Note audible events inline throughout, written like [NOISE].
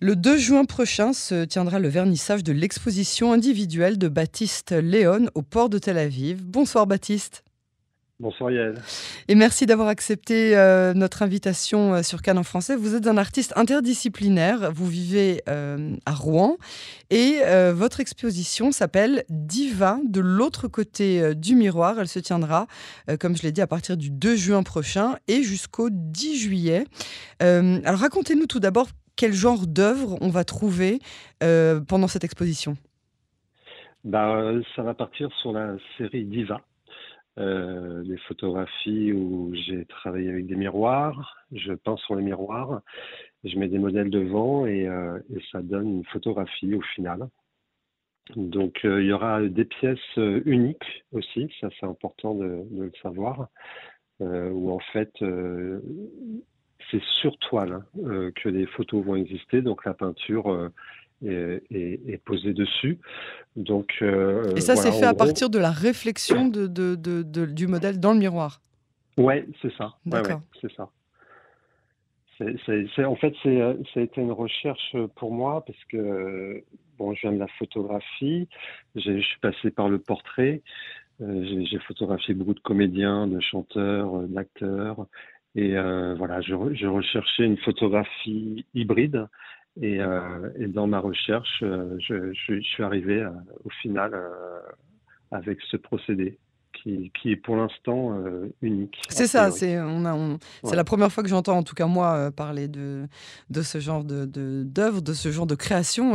Le 2 juin prochain se tiendra le vernissage de l'exposition individuelle de Baptiste Léon au port de Tel Aviv. Bonsoir Baptiste. Bonsoir Yael. Et merci d'avoir accepté euh, notre invitation euh, sur Cannes en français. Vous êtes un artiste interdisciplinaire, vous vivez euh, à Rouen et votre exposition s'appelle Diva de l'autre côté du miroir. Elle se tiendra, comme je l'ai dit, à partir du 2 juin prochain et jusqu'au 10 juillet. alors racontez-nous tout d'abord quel genre d'œuvre on va trouver euh, pendant cette exposition? Bah, Ça va partir sur la série Diva, euh, des photographies où j'ai travaillé avec des miroirs, je peins sur les miroirs, je mets des modèles devant et, euh, ça donne une photographie au final. Donc il y aura des pièces uniques aussi, ça c'est important de, de, le savoir, où en fait c'est sur toile hein, euh, que les photos vont exister, donc la peinture euh, est, posée dessus. Donc, euh, Et ça, c'est fait à partir de la réflexion de, du modèle dans le miroir Ouais, c'est ça. D'accord. c'est ça. en fait, ça a été une recherche pour moi parce que bon, je viens de la photographie, je suis passé par le portrait, j'ai photographié beaucoup de comédiens, de chanteurs, d'acteurs, et euh, voilà, je, recherchais une photographie hybride. Et, euh, dans ma recherche, euh, je, suis arrivé au final avec ce procédé. Qui, est pour l'instant unique. C'est ça, c'est on c'est la première fois que j'entends, en tout cas moi, parler de, de ce genre d'œuvre, de, d'œuvres, de, ce genre de création.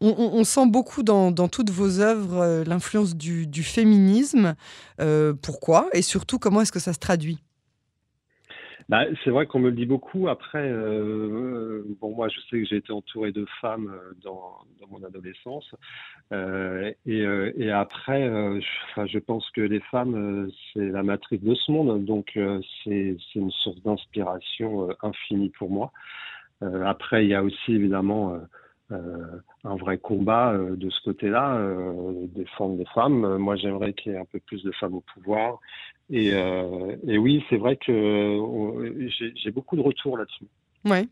On, sent beaucoup dans, dans toutes vos œuvres l'influence du, du féminisme. pourquoi? Et surtout, comment est-ce que ça se traduit? Bah, c'est vrai qu'on me le dit beaucoup. Après, euh, bon, moi, je sais que j'ai été entouré de femmes euh, dans, dans mon adolescence. Euh, et, euh, et, après, euh, je, je, pense que les femmes, c'est la matrice de ce monde. Donc, c'est une source d'inspiration infinie pour moi. après, il y a aussi évidemment un vrai combat de ce côté-là, défendre les femmes. Moi, j'aimerais qu'il y ait un peu plus de femmes au pouvoir. Et, et oui, c'est vrai que j'ai beaucoup de retours là-dessus. Ouais.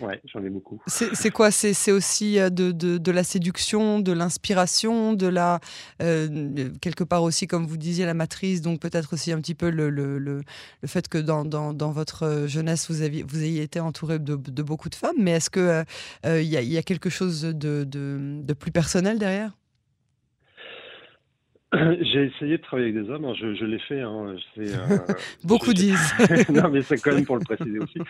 Ouais, j'en ai beaucoup. C'est quoi? C'est aussi de, de, de, la séduction, de l'inspiration, de la euh, quelque part aussi, comme vous disiez, la matrice. Donc peut-être aussi un petit peu le, le, le, le fait que dans, dans, dans, votre jeunesse vous aviez vous ayez été entouré de, de beaucoup de femmes. Mais est-ce que il y, a, y, a quelque chose de plus personnel derrière? [COUGHS] J'ai essayé de travailler avec des hommes, hein, je, je l'ai fait. Hein, euh, [LAUGHS] Beaucoup disent. [LAUGHS] non, mais c'est quand même pour le préciser aussi. [LAUGHS]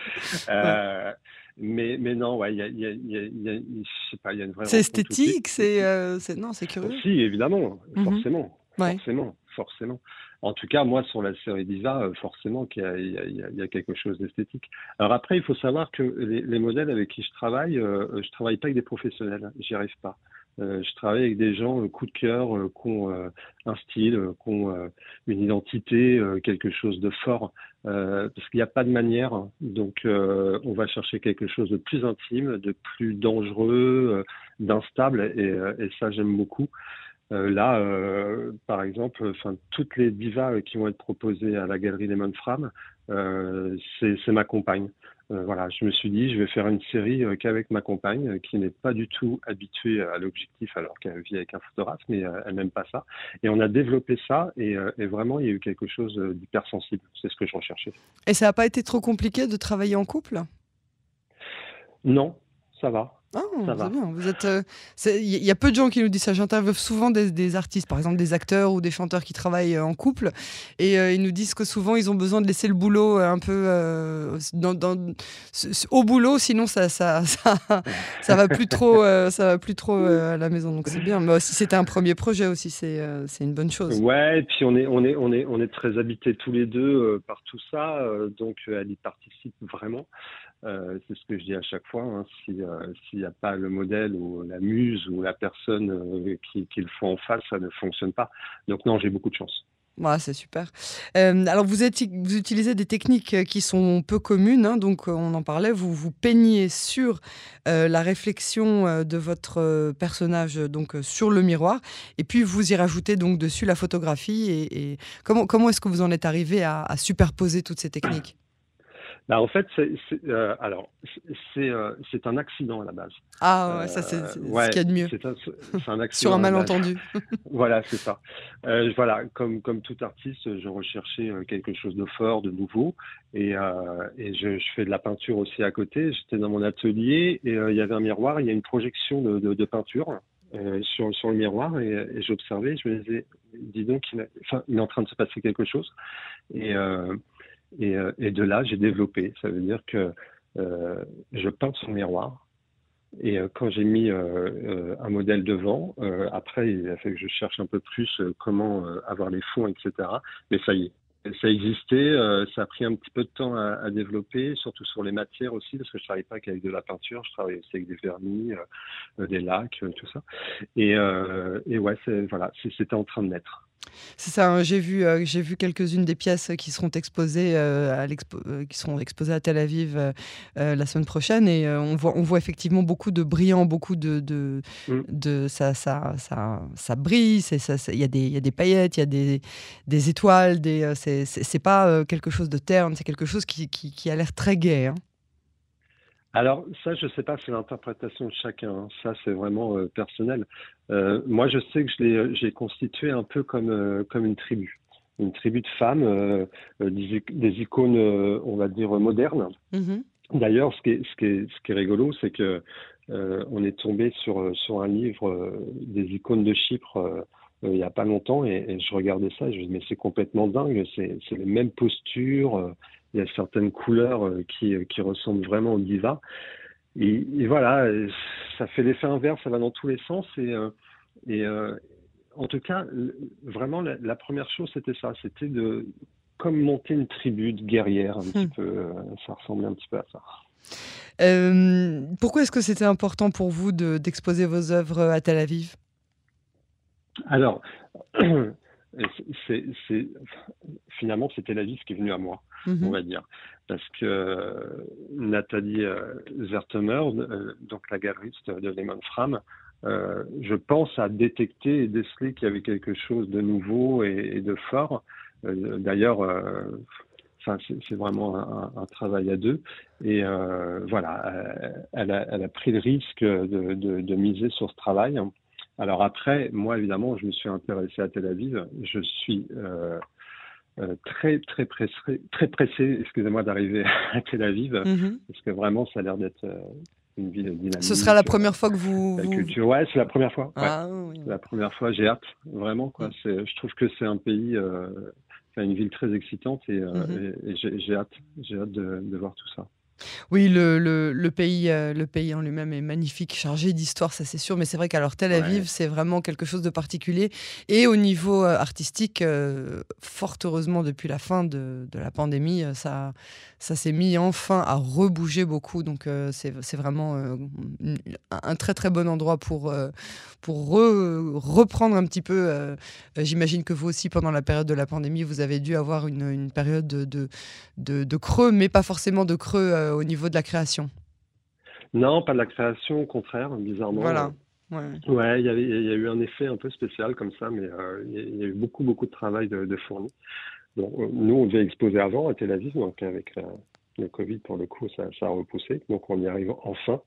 Euh, mais, mais non, ouais, il y a, y, a, y, y une vraie. C'est esthétique, c'est, euh, non, c'est curieux. Si, évidemment, mhm. forcément, forcément, forcément. En tout cas, moi, sur la série Diva, forcément qu'il y, y, a quelque chose d'esthétique. Alors après, il faut savoir que les, les, modèles avec qui je travaille, je travaille pas avec des professionnels, j'y arrive pas. Euh, je travaille avec des gens euh, coup de cœur, euh, qui ont un style, qui ont une identité, quelque chose de fort, parce qu'il n'y a pas de manière. Donc, on va chercher quelque chose de plus intime, de plus dangereux, d'instable, et, et, ça, j'aime beaucoup. là, par exemple, enfin, toutes les divas qui vont être proposées à la galerie Lemon Fram, c'est ma compagne. Euh, voilà, je me suis dit, je vais faire une série euh, qu'avec ma compagne, euh, qui n'est pas du tout habituée à l'objectif, alors qu'elle vit avec un photographe, mais elle n'aime pas ça. Et on a développé ça, et, et vraiment, il y a eu quelque chose d'hypersensible. C'est ce que je recherchais. Et ça n'a pas été trop compliqué de travailler en couple? Non, ça va. Ah, c'est bien. Vous êtes. Euh, il y a peu de gens qui nous disent ça. J'interviewe souvent des, artistes, par exemple des acteurs ou des chanteurs qui travaillent euh, en couple, et euh, ils nous disent que souvent ils ont besoin de laisser le boulot un peu dans, au boulot, sinon ça ça, [LAUGHS] ça, va plus trop, ça va plus trop à la maison. Donc c'est bien. Mais si c'était un premier projet aussi, c'est c'est une bonne chose. Ouais, et puis on est on est on est on est très habités tous les deux par tout ça, donc elle y participe vraiment. Euh, c'est ce que je dis à chaque fois. Hein. Euh, s'il n'y a pas le modèle ou la muse ou la personne euh, qui, le font en face, ça ne fonctionne pas. Donc non, j'ai beaucoup de chance. Ouais, c'est super. alors, vous, utilisez des techniques qui sont peu communes. Hein, donc, on en parlait. Vous vous peignez sur la réflexion de votre personnage, donc sur le miroir, et puis vous y rajoutez donc dessus la photographie. Et, comment, comment est-ce que vous en êtes arrivé à superposer toutes ces techniques? Bah, en fait, c'est, euh, alors c'est, euh, c'est un accident à la base. Ah ouais, ça c'est, ce qu'il y a de mieux. C'est un, un [LAUGHS] accident. Sur un malentendu. [LAUGHS] voilà, c'est ça. voilà, comme comme tout artiste, je recherchais quelque chose de fort, de nouveau, et, et je, je, fais de la peinture aussi à côté. J'étais dans mon atelier et il y avait un miroir, il y a une projection de, de, de peinture. sur, sur le miroir et, et j'observais, je me disais, dis donc, il, enfin, il est en train de se passer quelque chose. Et, euh, euh, et, de là, j'ai développé. Ça veut dire que euh, je peins le miroir. Et quand j'ai mis un modèle devant, après, il a fallu que je cherche un peu plus comment avoir les fonds, etc. Mais ça y est, ça existait, ça a pris un petit peu de temps à, développer, surtout sur les matières aussi, parce que je ne travaille pas qu'avec de la peinture, je travaille aussi avec des vernis, des lacs, tout ça. Et, et ouais, voilà, c'était en train de naître. C'est ça, hein, j'ai vu, euh, j'ai vu quelques-unes des pièces qui seront exposées, euh, à euh, qui seront exposées à Tel Aviv la semaine prochaine et on, voit, on voit effectivement beaucoup de brillants, beaucoup de... de, mm. de ça, ça, ça, ça brille, il y, a des, y a des paillettes, il y a des, des étoiles, des, c'est pas quelque chose de terne, c'est quelque chose qui, qui, qui a l'air très gai. Hein. Alors ça, je ne sais pas, c'est l'interprétation de chacun. Hein. Ça, c'est vraiment euh, personnel. Euh, moi, je sais que je j'ai constitué un peu comme, euh, comme une tribu. Une tribu de femmes, des, icônes, on va dire, modernes. Mm-hmm. D'ailleurs, ce qui est, ce qui est, ce qui est rigolo, c'est que on est tombé sur, sur un livre des icônes de Chypre il n'y a pas longtemps et, je regardais ça et je me disais, mais c'est complètement dingue, c'est les mêmes postures, il y a certaines couleurs euh, qui, qui ressemblent vraiment au diva. Et, voilà, ça fait l'effet inverse, ça va dans tous les sens. Et, euh, et euh, en tout cas, vraiment, la, première chose, c'était ça. C'était de comme monter une tribu de guerrières, un petit hmm. peu. Ça ressemblait un petit peu à ça. pourquoi est-ce que c'était important pour vous d'exposer vos œuvres à Tel Aviv? Alors, [CLEARS THROAT] c'est, finalement, c'était la vie qui est venue à moi, on mhm. va dire. Parce que euh, Nathalie euh, Zertemer, euh, donc la galeriste de Lehman Fram, je pense à détecter et déceler qu'il y avait quelque chose de nouveau et, de fort. D'ailleurs, c'est, vraiment un, travail à deux. Et voilà, elle a, elle, a, pris le risque de, de, de miser sur ce travail. Alors après, moi évidemment, je me suis intéressé à Tel Aviv. Je suis euh, euh, très très pressé, très pressé, excusez-moi, d'arriver [LAUGHS] à Tel Aviv mhm. parce que vraiment, ça a l'air d'être euh, une ville dynamique. Ce sera la première fois que vous. La culture, ouais, c'est la première fois. Ah, oui. La première fois, j'ai hâte, vraiment quoi. C'est, je trouve que c'est un pays, une ville très excitante et, mhm. j'ai hâte, j'ai hâte de voir tout ça. Oui, le, le, le pays, euh, le pays en lui-même est magnifique, chargé d'histoire, ça c'est sûr. Mais c'est vrai qu'alors Tel Aviv, c'est vraiment quelque chose de particulier. Et au niveau euh, artistique, euh, fort heureusement, depuis la fin de, de la pandémie, ça, ça s'est mis enfin à rebouger beaucoup. Donc c'est vraiment un très très bon endroit pour, pour reprendre un petit peu. J'imagine que vous aussi, pendant la période de la pandémie, vous avez dû avoir une, une période de, de, de, de creux, mais pas forcément de creux euh, au niveau de la création Non, pas de la création, au contraire, bizarrement. Voilà. Ouais, il y, y, a eu un effet un peu spécial comme ça, mais euh, il y, a eu beaucoup, beaucoup de travail de, fourni. Euh, nous, on devait exposer avant à Tel Aviv, donc avec le Covid, pour le coup, ça, a repoussé. Donc, on y arrive enfin.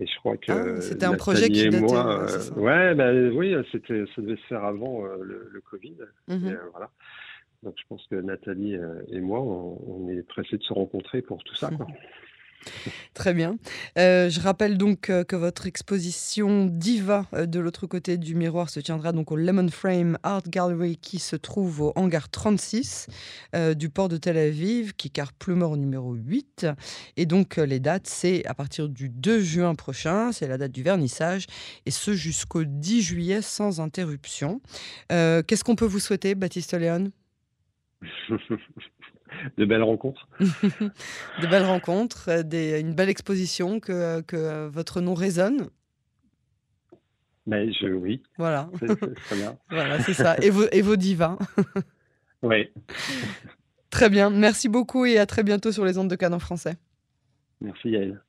Et je crois que ah, c'était un projet qui datait, moi, ouais, ben oui, c'était, ça devait se faire avant le, Covid. Mhm. voilà. Donc je pense que Nathalie euh, et moi, on, est pressés de se rencontrer pour tout ça. [LAUGHS] [LAUGHS] Très bien. Euh, je rappelle donc euh, que votre exposition Diva de l'autre côté du miroir se tiendra donc au Lemon Frame Art Gallery qui se trouve au hangar 36 du port de Tel Aviv, qui car Plumeur numéro 8. Et donc les dates, c'est à partir du 2 juin prochain, c'est la date du vernissage, et ce jusqu'au 10 juillet sans interruption. Qu'est-ce qu'on peut vous souhaiter, Baptiste Léon? [LAUGHS] [LAUGHS] de belles rencontres. [LAUGHS] de belles rencontres, euh, des, une belle exposition, que, que votre nom résonne. Mais je, oui. Voilà. [LAUGHS] C'est bien. voilà, c'est ça. Et vos, et vos divins. oui. Très bien. Merci beaucoup et à très bientôt sur les ondes de Canon français. Merci Yael.